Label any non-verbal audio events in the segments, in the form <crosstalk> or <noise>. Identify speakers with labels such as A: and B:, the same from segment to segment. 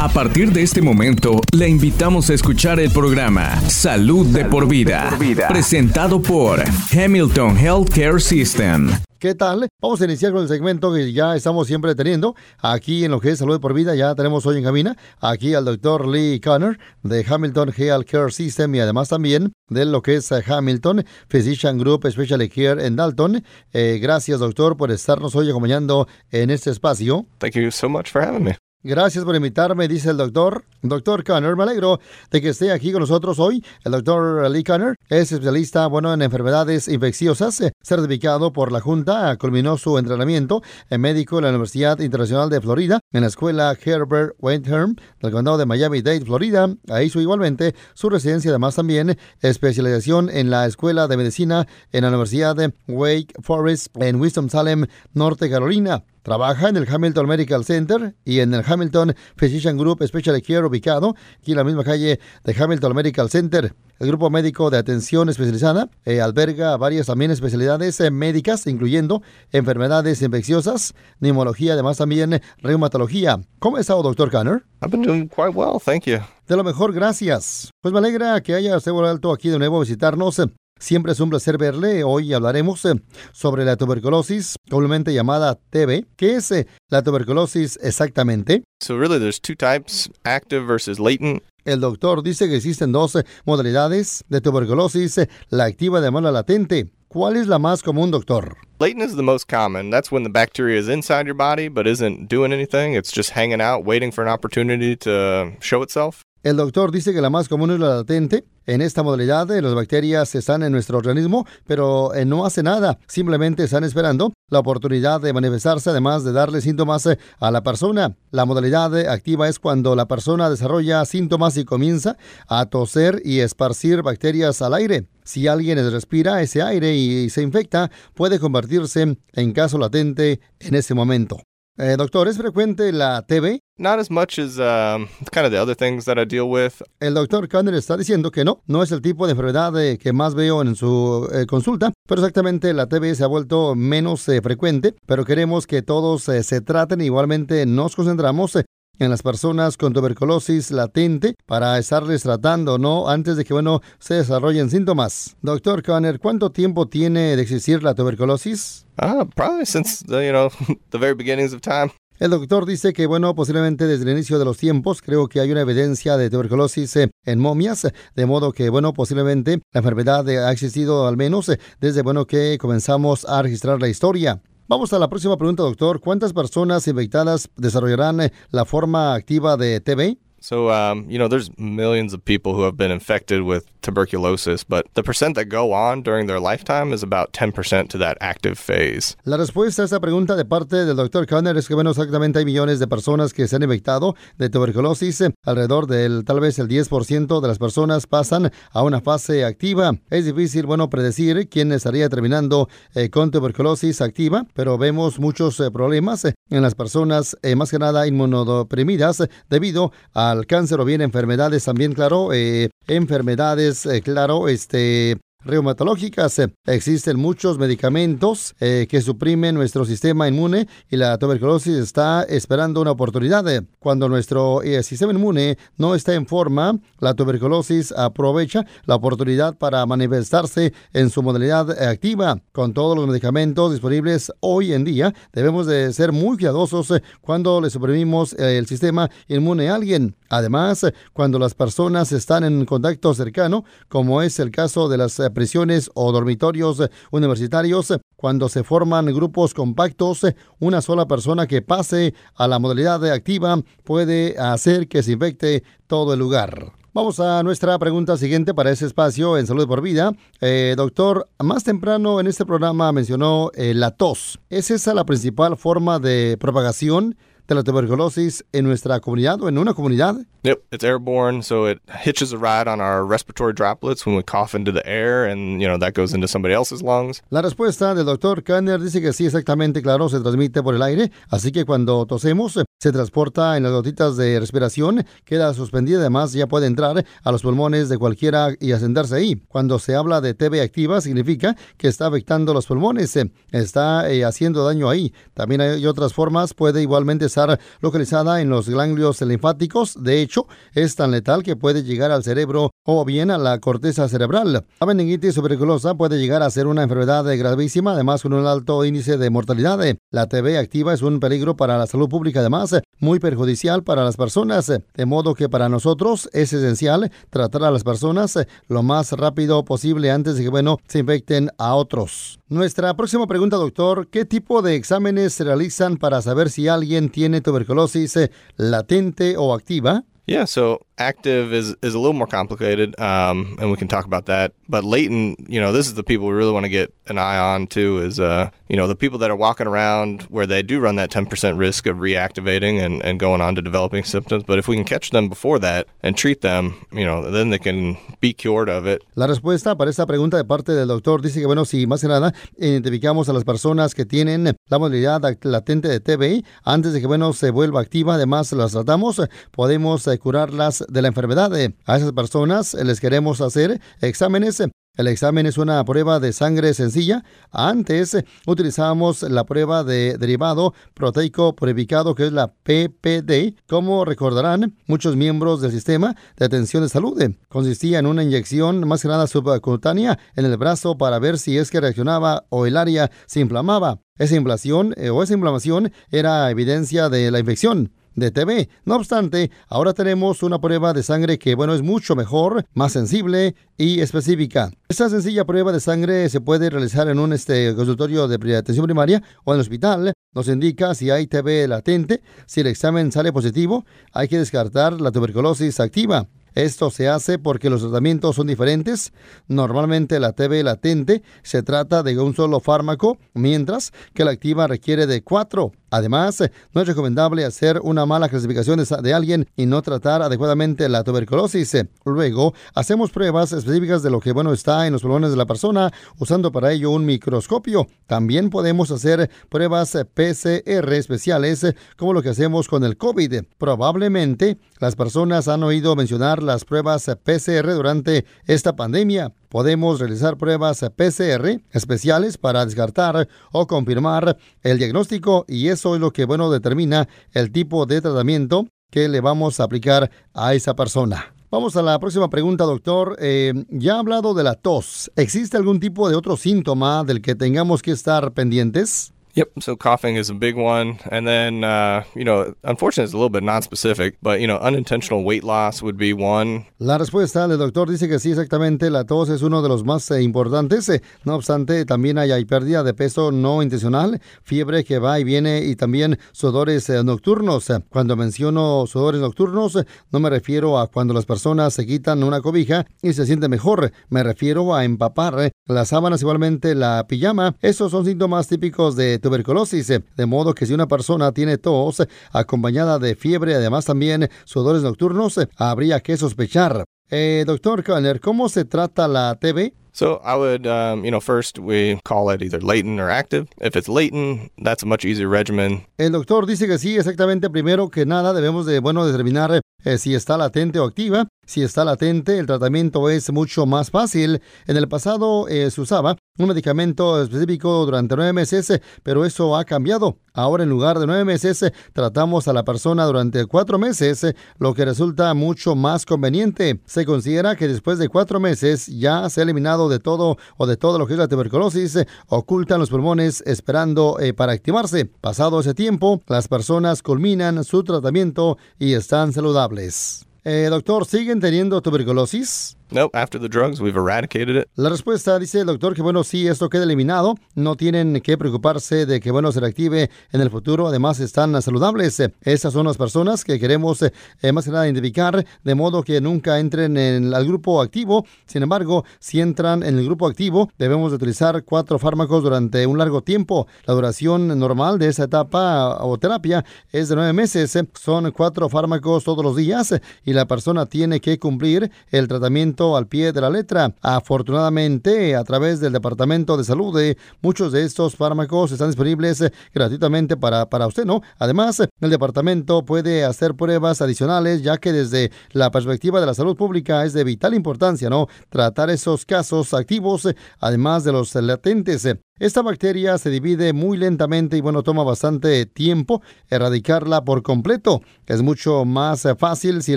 A: A partir de este momento, le invitamos a escuchar el programa Salud, de, por vida, presentado por Hamilton Healthcare System.
B: ¿Qué tal? Vamos a iniciar con el segmento que ya estamos siempre teniendo aquí en lo que es Salud por Vida. Ya tenemos hoy en cabina aquí al doctor Lee Connor de Hamilton Health Care System y además también de lo que es Hamilton Physician Group Specialty Care en Dalton. Eh, gracias, doctor, por estarnos hoy acompañando en este espacio.
C: Thank you so much for having me.
B: Gracias por invitarme, dice el doctor. Doctor Connor, me alegro de que esté aquí con nosotros hoy. El doctor Lee Connor es especialista bueno, en enfermedades infecciosas, certificado por la Junta, culminó su entrenamiento en médico en la Universidad Internacional de Florida, en la escuela Herbert Wentherm del condado de Miami-Dade, Florida. Ahí hizo igualmente su residencia, además también especialización en la Escuela de Medicina en la Universidad de Wake Forest en Winston-Salem, Norte Carolina. Trabaja en el Hamilton Medical Center y en el Hamilton Physician Group Special Care ubicado aquí en la misma calle de Hamilton Medical Center. El grupo médico de atención especializada eh, alberga varias también especialidades eh, médicas, incluyendo enfermedades infecciosas, neumología, además también reumatología. ¿Cómo ha estado, doctor Connor?
C: I've been doing quite well, thank you.
B: De lo mejor, gracias. Pues me alegra que haya usted vuelto aquí de nuevo a visitarnos. Siempre es un placer verle. Hoy hablaremos eh, sobre la tuberculosis, comúnmente llamada TB. ¿Qué es eh, la tuberculosis exactamente?
C: So really there's two types, active versus latent.
B: El doctor dice que existen dos eh, modalidades de tuberculosis, la activa de la latente. ¿Cuál es la más común, doctor?
C: Latent is the most common. That's when the bacteria is inside your body but isn't doing anything. It's just hanging out, waiting for an opportunity to show itself.
B: El doctor dice que la más común es la latente. En esta modalidad, las bacterias están en nuestro organismo, pero eh, no hace nada. Simplemente están esperando la oportunidad de manifestarse, además de darle síntomas eh, a la persona. La modalidad activa es cuando la persona desarrolla síntomas y comienza a toser y esparcir bacterias al aire. Si alguien respira ese aire y se infecta, puede convertirse en caso latente en ese momento. Eh, doctor, ¿es frecuente la TB?
C: Not as much as um, kind of the other things that I deal with.
B: El doctor Conner está diciendo que no, no es el tipo de enfermedad eh, que más veo en su eh, consulta, pero exactamente la TB se ha vuelto menos eh, frecuente, pero queremos que todos se traten igualmente nos concentramos en las personas con tuberculosis latente para estarles tratando, ¿no? Antes de que, bueno, se desarrollen síntomas. Doctor Conner, ¿cuánto tiempo tiene de existir la tuberculosis?
C: Uh, probably since, the, you know, <laughs> the very beginnings of time.
B: El doctor dice que, bueno, posiblemente desde el inicio de los tiempos, creo que hay una evidencia de tuberculosis eh, en momias, de modo que, bueno, posiblemente la enfermedad ha existido al menos eh, desde, bueno, que comenzamos a registrar la historia. Vamos a la próxima pregunta, doctor. ¿Cuántas personas infectadas desarrollarán eh, la forma activa de TB?
C: So, um, you know, there's millions of people who have been infected with tuberculosis, but the percent that go on during their lifetime is about 10% to that active phase.
B: La respuesta a esta pregunta de parte del doctor Conner es que, bueno, exactamente hay millones de personas que se han infectado de tuberculosis. Alrededor del tal vez el 10% de las personas pasan a una fase activa. Es difícil, bueno, predecir quién estaría terminando eh, con tuberculosis activa, pero vemos muchos eh, problemas en las personas, eh, más que nada inmunodeprimidas, debido al cáncer o bien enfermedades también, claro, eh, enfermedades, eh, claro, este reumatológicas. Existen muchos medicamentos eh, que suprimen nuestro sistema inmune y la tuberculosis está esperando una oportunidad. Cuando nuestro eh, sistema inmune no está en forma, la tuberculosis aprovecha la oportunidad para manifestarse en su modalidad activa. Con todos los medicamentos disponibles hoy en día, debemos de ser muy cuidadosos eh, cuando le suprimimos eh, el sistema inmune a alguien. Además, cuando las personas están en contacto cercano, como es el caso de las eh, prisiones o dormitorios universitarios, cuando se forman grupos compactos, una sola persona que pase a la modalidad activa puede hacer que se infecte todo el lugar. Vamos a nuestra pregunta siguiente para ese espacio en Salud por Vida. Eh, doctor, más temprano en este programa mencionó eh, la tos. ¿Es esa la principal forma de propagación de la tuberculosis en nuestra comunidad o en una comunidad?
C: Yep, it's airborne, so it hitches a ride on our respiratory droplets when we cough into the air, and you know that goes into somebody else's lungs.
B: La respuesta del doctor Kanner dice que sí, exactamente, claro, se transmite por el aire, así que cuando tosemos, eh, se transporta en las gotitas de respiración, queda suspendida, además ya puede entrar a los pulmones de cualquiera y ascenderse ahí. Cuando se habla de TB activa, significa que está afectando los pulmones, eh, está eh, haciendo daño ahí. También hay otras formas, puede igualmente estar localizada en los ganglios linfáticos. De hecho, es tan letal que puede llegar al cerebro o bien a la corteza cerebral. La meningitis tuberculosa puede llegar a ser una enfermedad gravísima, además con un alto índice de mortalidad. La TB activa es un peligro para la salud pública, además muy perjudicial para las personas, de modo que para nosotros es esencial tratar a las personas lo más rápido posible antes de que, bueno, se infecten a otros. Nuestra próxima pregunta, doctor, ¿qué tipo de exámenes se realizan para saber si alguien tiene tuberculosis latente o activa?
C: Yeah, so active is, is a little more complicated, um, and we can talk about that. But latent, you know, this is the people we really want to get an eye on too. Is uh, you know, the people that are walking around where they do run that ten percent risk of reactivating and, and going on to developing symptoms. But if we can catch them before that and treat them, you know, then they can be cured of it.
B: La respuesta para esta pregunta de parte del doctor dice que bueno, si más que nada identificamos a las personas que tienen la modalidad latente de TBI antes de que bueno se vuelva activa, además las tratamos, podemos eh, curarlas de la enfermedad. A esas personas les queremos hacer exámenes el examen es una prueba de sangre sencilla. Antes utilizamos la prueba de derivado proteico purificado, que es la PPD. Como recordarán, muchos miembros del sistema de atención de salud consistía en una inyección más que nada subcutánea en el brazo para ver si es que reaccionaba o el área se inflamaba. Esa inflación eh, o esa inflamación era evidencia de la infección de TB. No obstante, ahora tenemos una prueba de sangre que, bueno, es mucho mejor, más sensible y específica. Esta sencilla prueba de sangre se puede realizar en un este, consultorio de atención primaria o en el hospital. Nos indica si hay TB latente. Si el examen sale positivo, hay que descartar la tuberculosis activa. Esto se hace porque los tratamientos son diferentes. Normalmente la TB latente se trata de un solo fármaco, mientras que la activa requiere de cuatro. Además, no es recomendable hacer una mala clasificación de alguien y no tratar adecuadamente la tuberculosis. Luego, hacemos pruebas específicas de lo que bueno está en los pulmones de la persona, usando para ello un microscopio. También podemos hacer pruebas PCR especiales, como lo que hacemos con el COVID. Probablemente las personas han oído mencionar las pruebas PCR durante esta pandemia. Podemos realizar pruebas PCR especiales para descartar o confirmar el diagnóstico y eso es lo que bueno determina el tipo de tratamiento que le vamos a aplicar a esa persona. Vamos a la próxima pregunta, doctor. Eh, ya ha hablado de la tos. ¿Existe algún tipo de otro síntoma del que tengamos que estar pendientes?
C: Yep. So coughing is a big one, and then uh, you know, unfortunately, it's a little bit non-specific, but you know, unintentional weight loss would be one.
B: La respuesta del doctor dice que sí, exactamente. La tos es uno de los más eh, importantes. Eh, no obstante, también hay, hay, pérdida de peso no intencional, fiebre que va y viene y también sudores eh, nocturnos. Cuando menciono sudores nocturnos, no me refiero a cuando las personas se quitan una cobija y se sienten mejor. Me refiero a empapar las sábanas, igualmente la pijama. Esos son síntomas típicos de tuberculosis, eh, de modo que si una persona tiene tos acompañada de fiebre, además también sudores nocturnos, eh, habría que sospechar. Eh, doctor Kanner, ¿cómo se trata la TB?
C: So I would, um, you know, first we call it either latent or active. If it's latent, that's a much easier regimen.
B: El doctor dice que sí, exactamente. Primero que nada debemos de, bueno, determinar eh, si está latente o activa. Si está latente, el tratamiento es mucho más fácil. En el pasado eh, se usaba un medicamento específico durante nueve meses, pero eso ha cambiado. Ahora en lugar de nueve meses, tratamos a la persona durante cuatro meses, lo que resulta mucho más conveniente. Se considera que después de cuatro meses ya se ha eliminado de todo o de todo lo que es la tuberculosis, ocultan los pulmones esperando eh, para activarse. Pasado ese tiempo, las personas culminan su tratamiento y están saludables. Eh, doctor, ¿siguen teniendo tuberculosis?
C: Nope, after the drugs, we've eradicated it.
B: La respuesta dice el doctor que, bueno, sí, esto queda eliminado. No tienen que preocuparse de que, bueno, se reactive en el futuro. Además, están saludables. Esas son las personas que queremos, eh, más que nada, identificar, de modo que nunca entren en el grupo activo. Sin embargo, si entran en el grupo activo, debemos utilizar cuatro fármacos durante un largo tiempo. La duración normal de esa etapa o terapia es de nueve meses. Son cuatro fármacos todos los días y la persona tiene que cumplir el tratamiento al pie de la letra. Afortunadamente, a través del Departamento de Salud, muchos de estos fármacos están disponibles gratuitamente para, para usted, ¿no? Además, el departamento puede hacer pruebas adicionales, ya que desde la perspectiva de la salud pública es de vital importancia, ¿no? Tratar esos casos activos, además de los latentes. Esta bacteria se divide muy lentamente y bueno, toma bastante tiempo erradicarla por completo. Es mucho más fácil si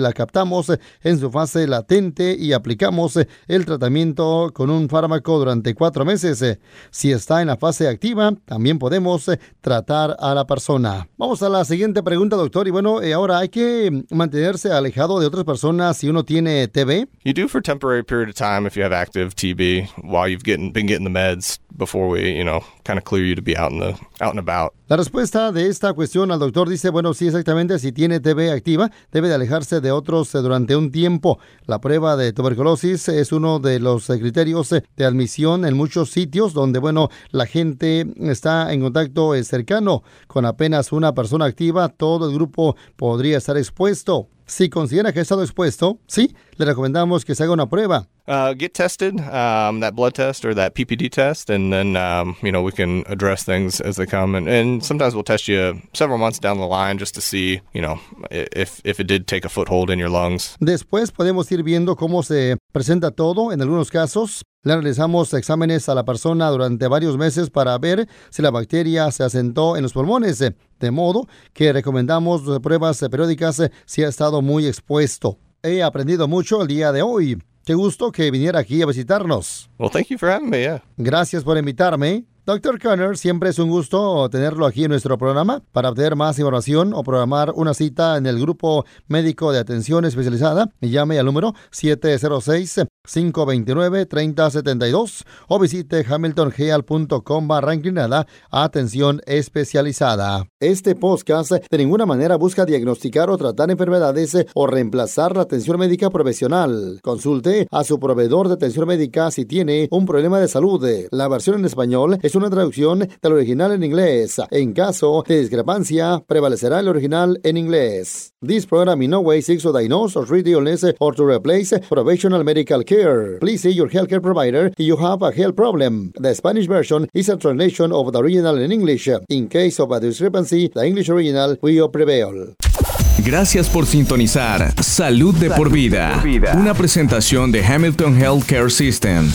B: la captamos en su fase latente y aplicamos el tratamiento con un fármaco durante cuatro meses. Si está en la fase activa, también podemos tratar a la persona. Vamos a la siguiente pregunta, doctor. Y bueno, eh, ahora hay que mantenerse alejado de otras personas si uno tiene TB.
C: You do for temporary period of time if you have active TB while you've been getting the meds before we you know, kind of clear you to be out in the out and about.
B: La respuesta de esta cuestión al doctor dice, bueno, sí, exactamente, si tiene TB activa, debe de alejarse de otros eh, durante un tiempo. La prueba de tuberculosis es uno de los eh, criterios eh, de admisión en muchos sitios donde, bueno, la gente está en contacto cercano con apenas una persona activa, todo el grupo podría estar expuesto. Si considera que ha estado expuesto, sí, le recomendamos que se haga una prueba.
C: Uh, get tested, um, that blood test or that PPD test, and then, um, you know, we can address things as they come. And, and sometimes we'll test you several months down the line just to see, you know, if, if it did take a foothold in your lungs.
B: Después podemos ir viendo cómo se presenta todo. En algunos casos, le realizamos exámenes a la persona durante varios meses para ver si la bacteria se asentó en los pulmones, de modo que recomendamos pruebas periódicas si ha estado muy expuesto. He aprendido mucho el día de hoy. Qué gusto que viniera aquí a visitarnos.
C: Well, thank you for having me, yeah.
B: Gracias por invitarme. Doctor Conner, siempre es un gusto tenerlo aquí en nuestro programa. Para obtener más información o programar una cita en el grupo médico de atención especializada, llame al número 706-529-3072 o visite hamiltongeal.com barra inclinada atención especializada. Este podcast de ninguna manera busca diagnosticar o tratar enfermedades o reemplazar la atención médica profesional. Consulte a su proveedor de atención médica si tiene un problema de salud. La versión en español es una traducción del original en inglés. En caso de discrepancia, prevalecerá el original en inglés. This program in no way seeks to diagnose or treat illness or to replace professional medical care. Please see your healthcare provider if you have a health problem. The Spanish version is a translation of the original in English. In case of a discrepancy, the English original will prevail.
A: Gracias por sintonizar Salud de por vida, una presentación de Hamilton Healthcare System.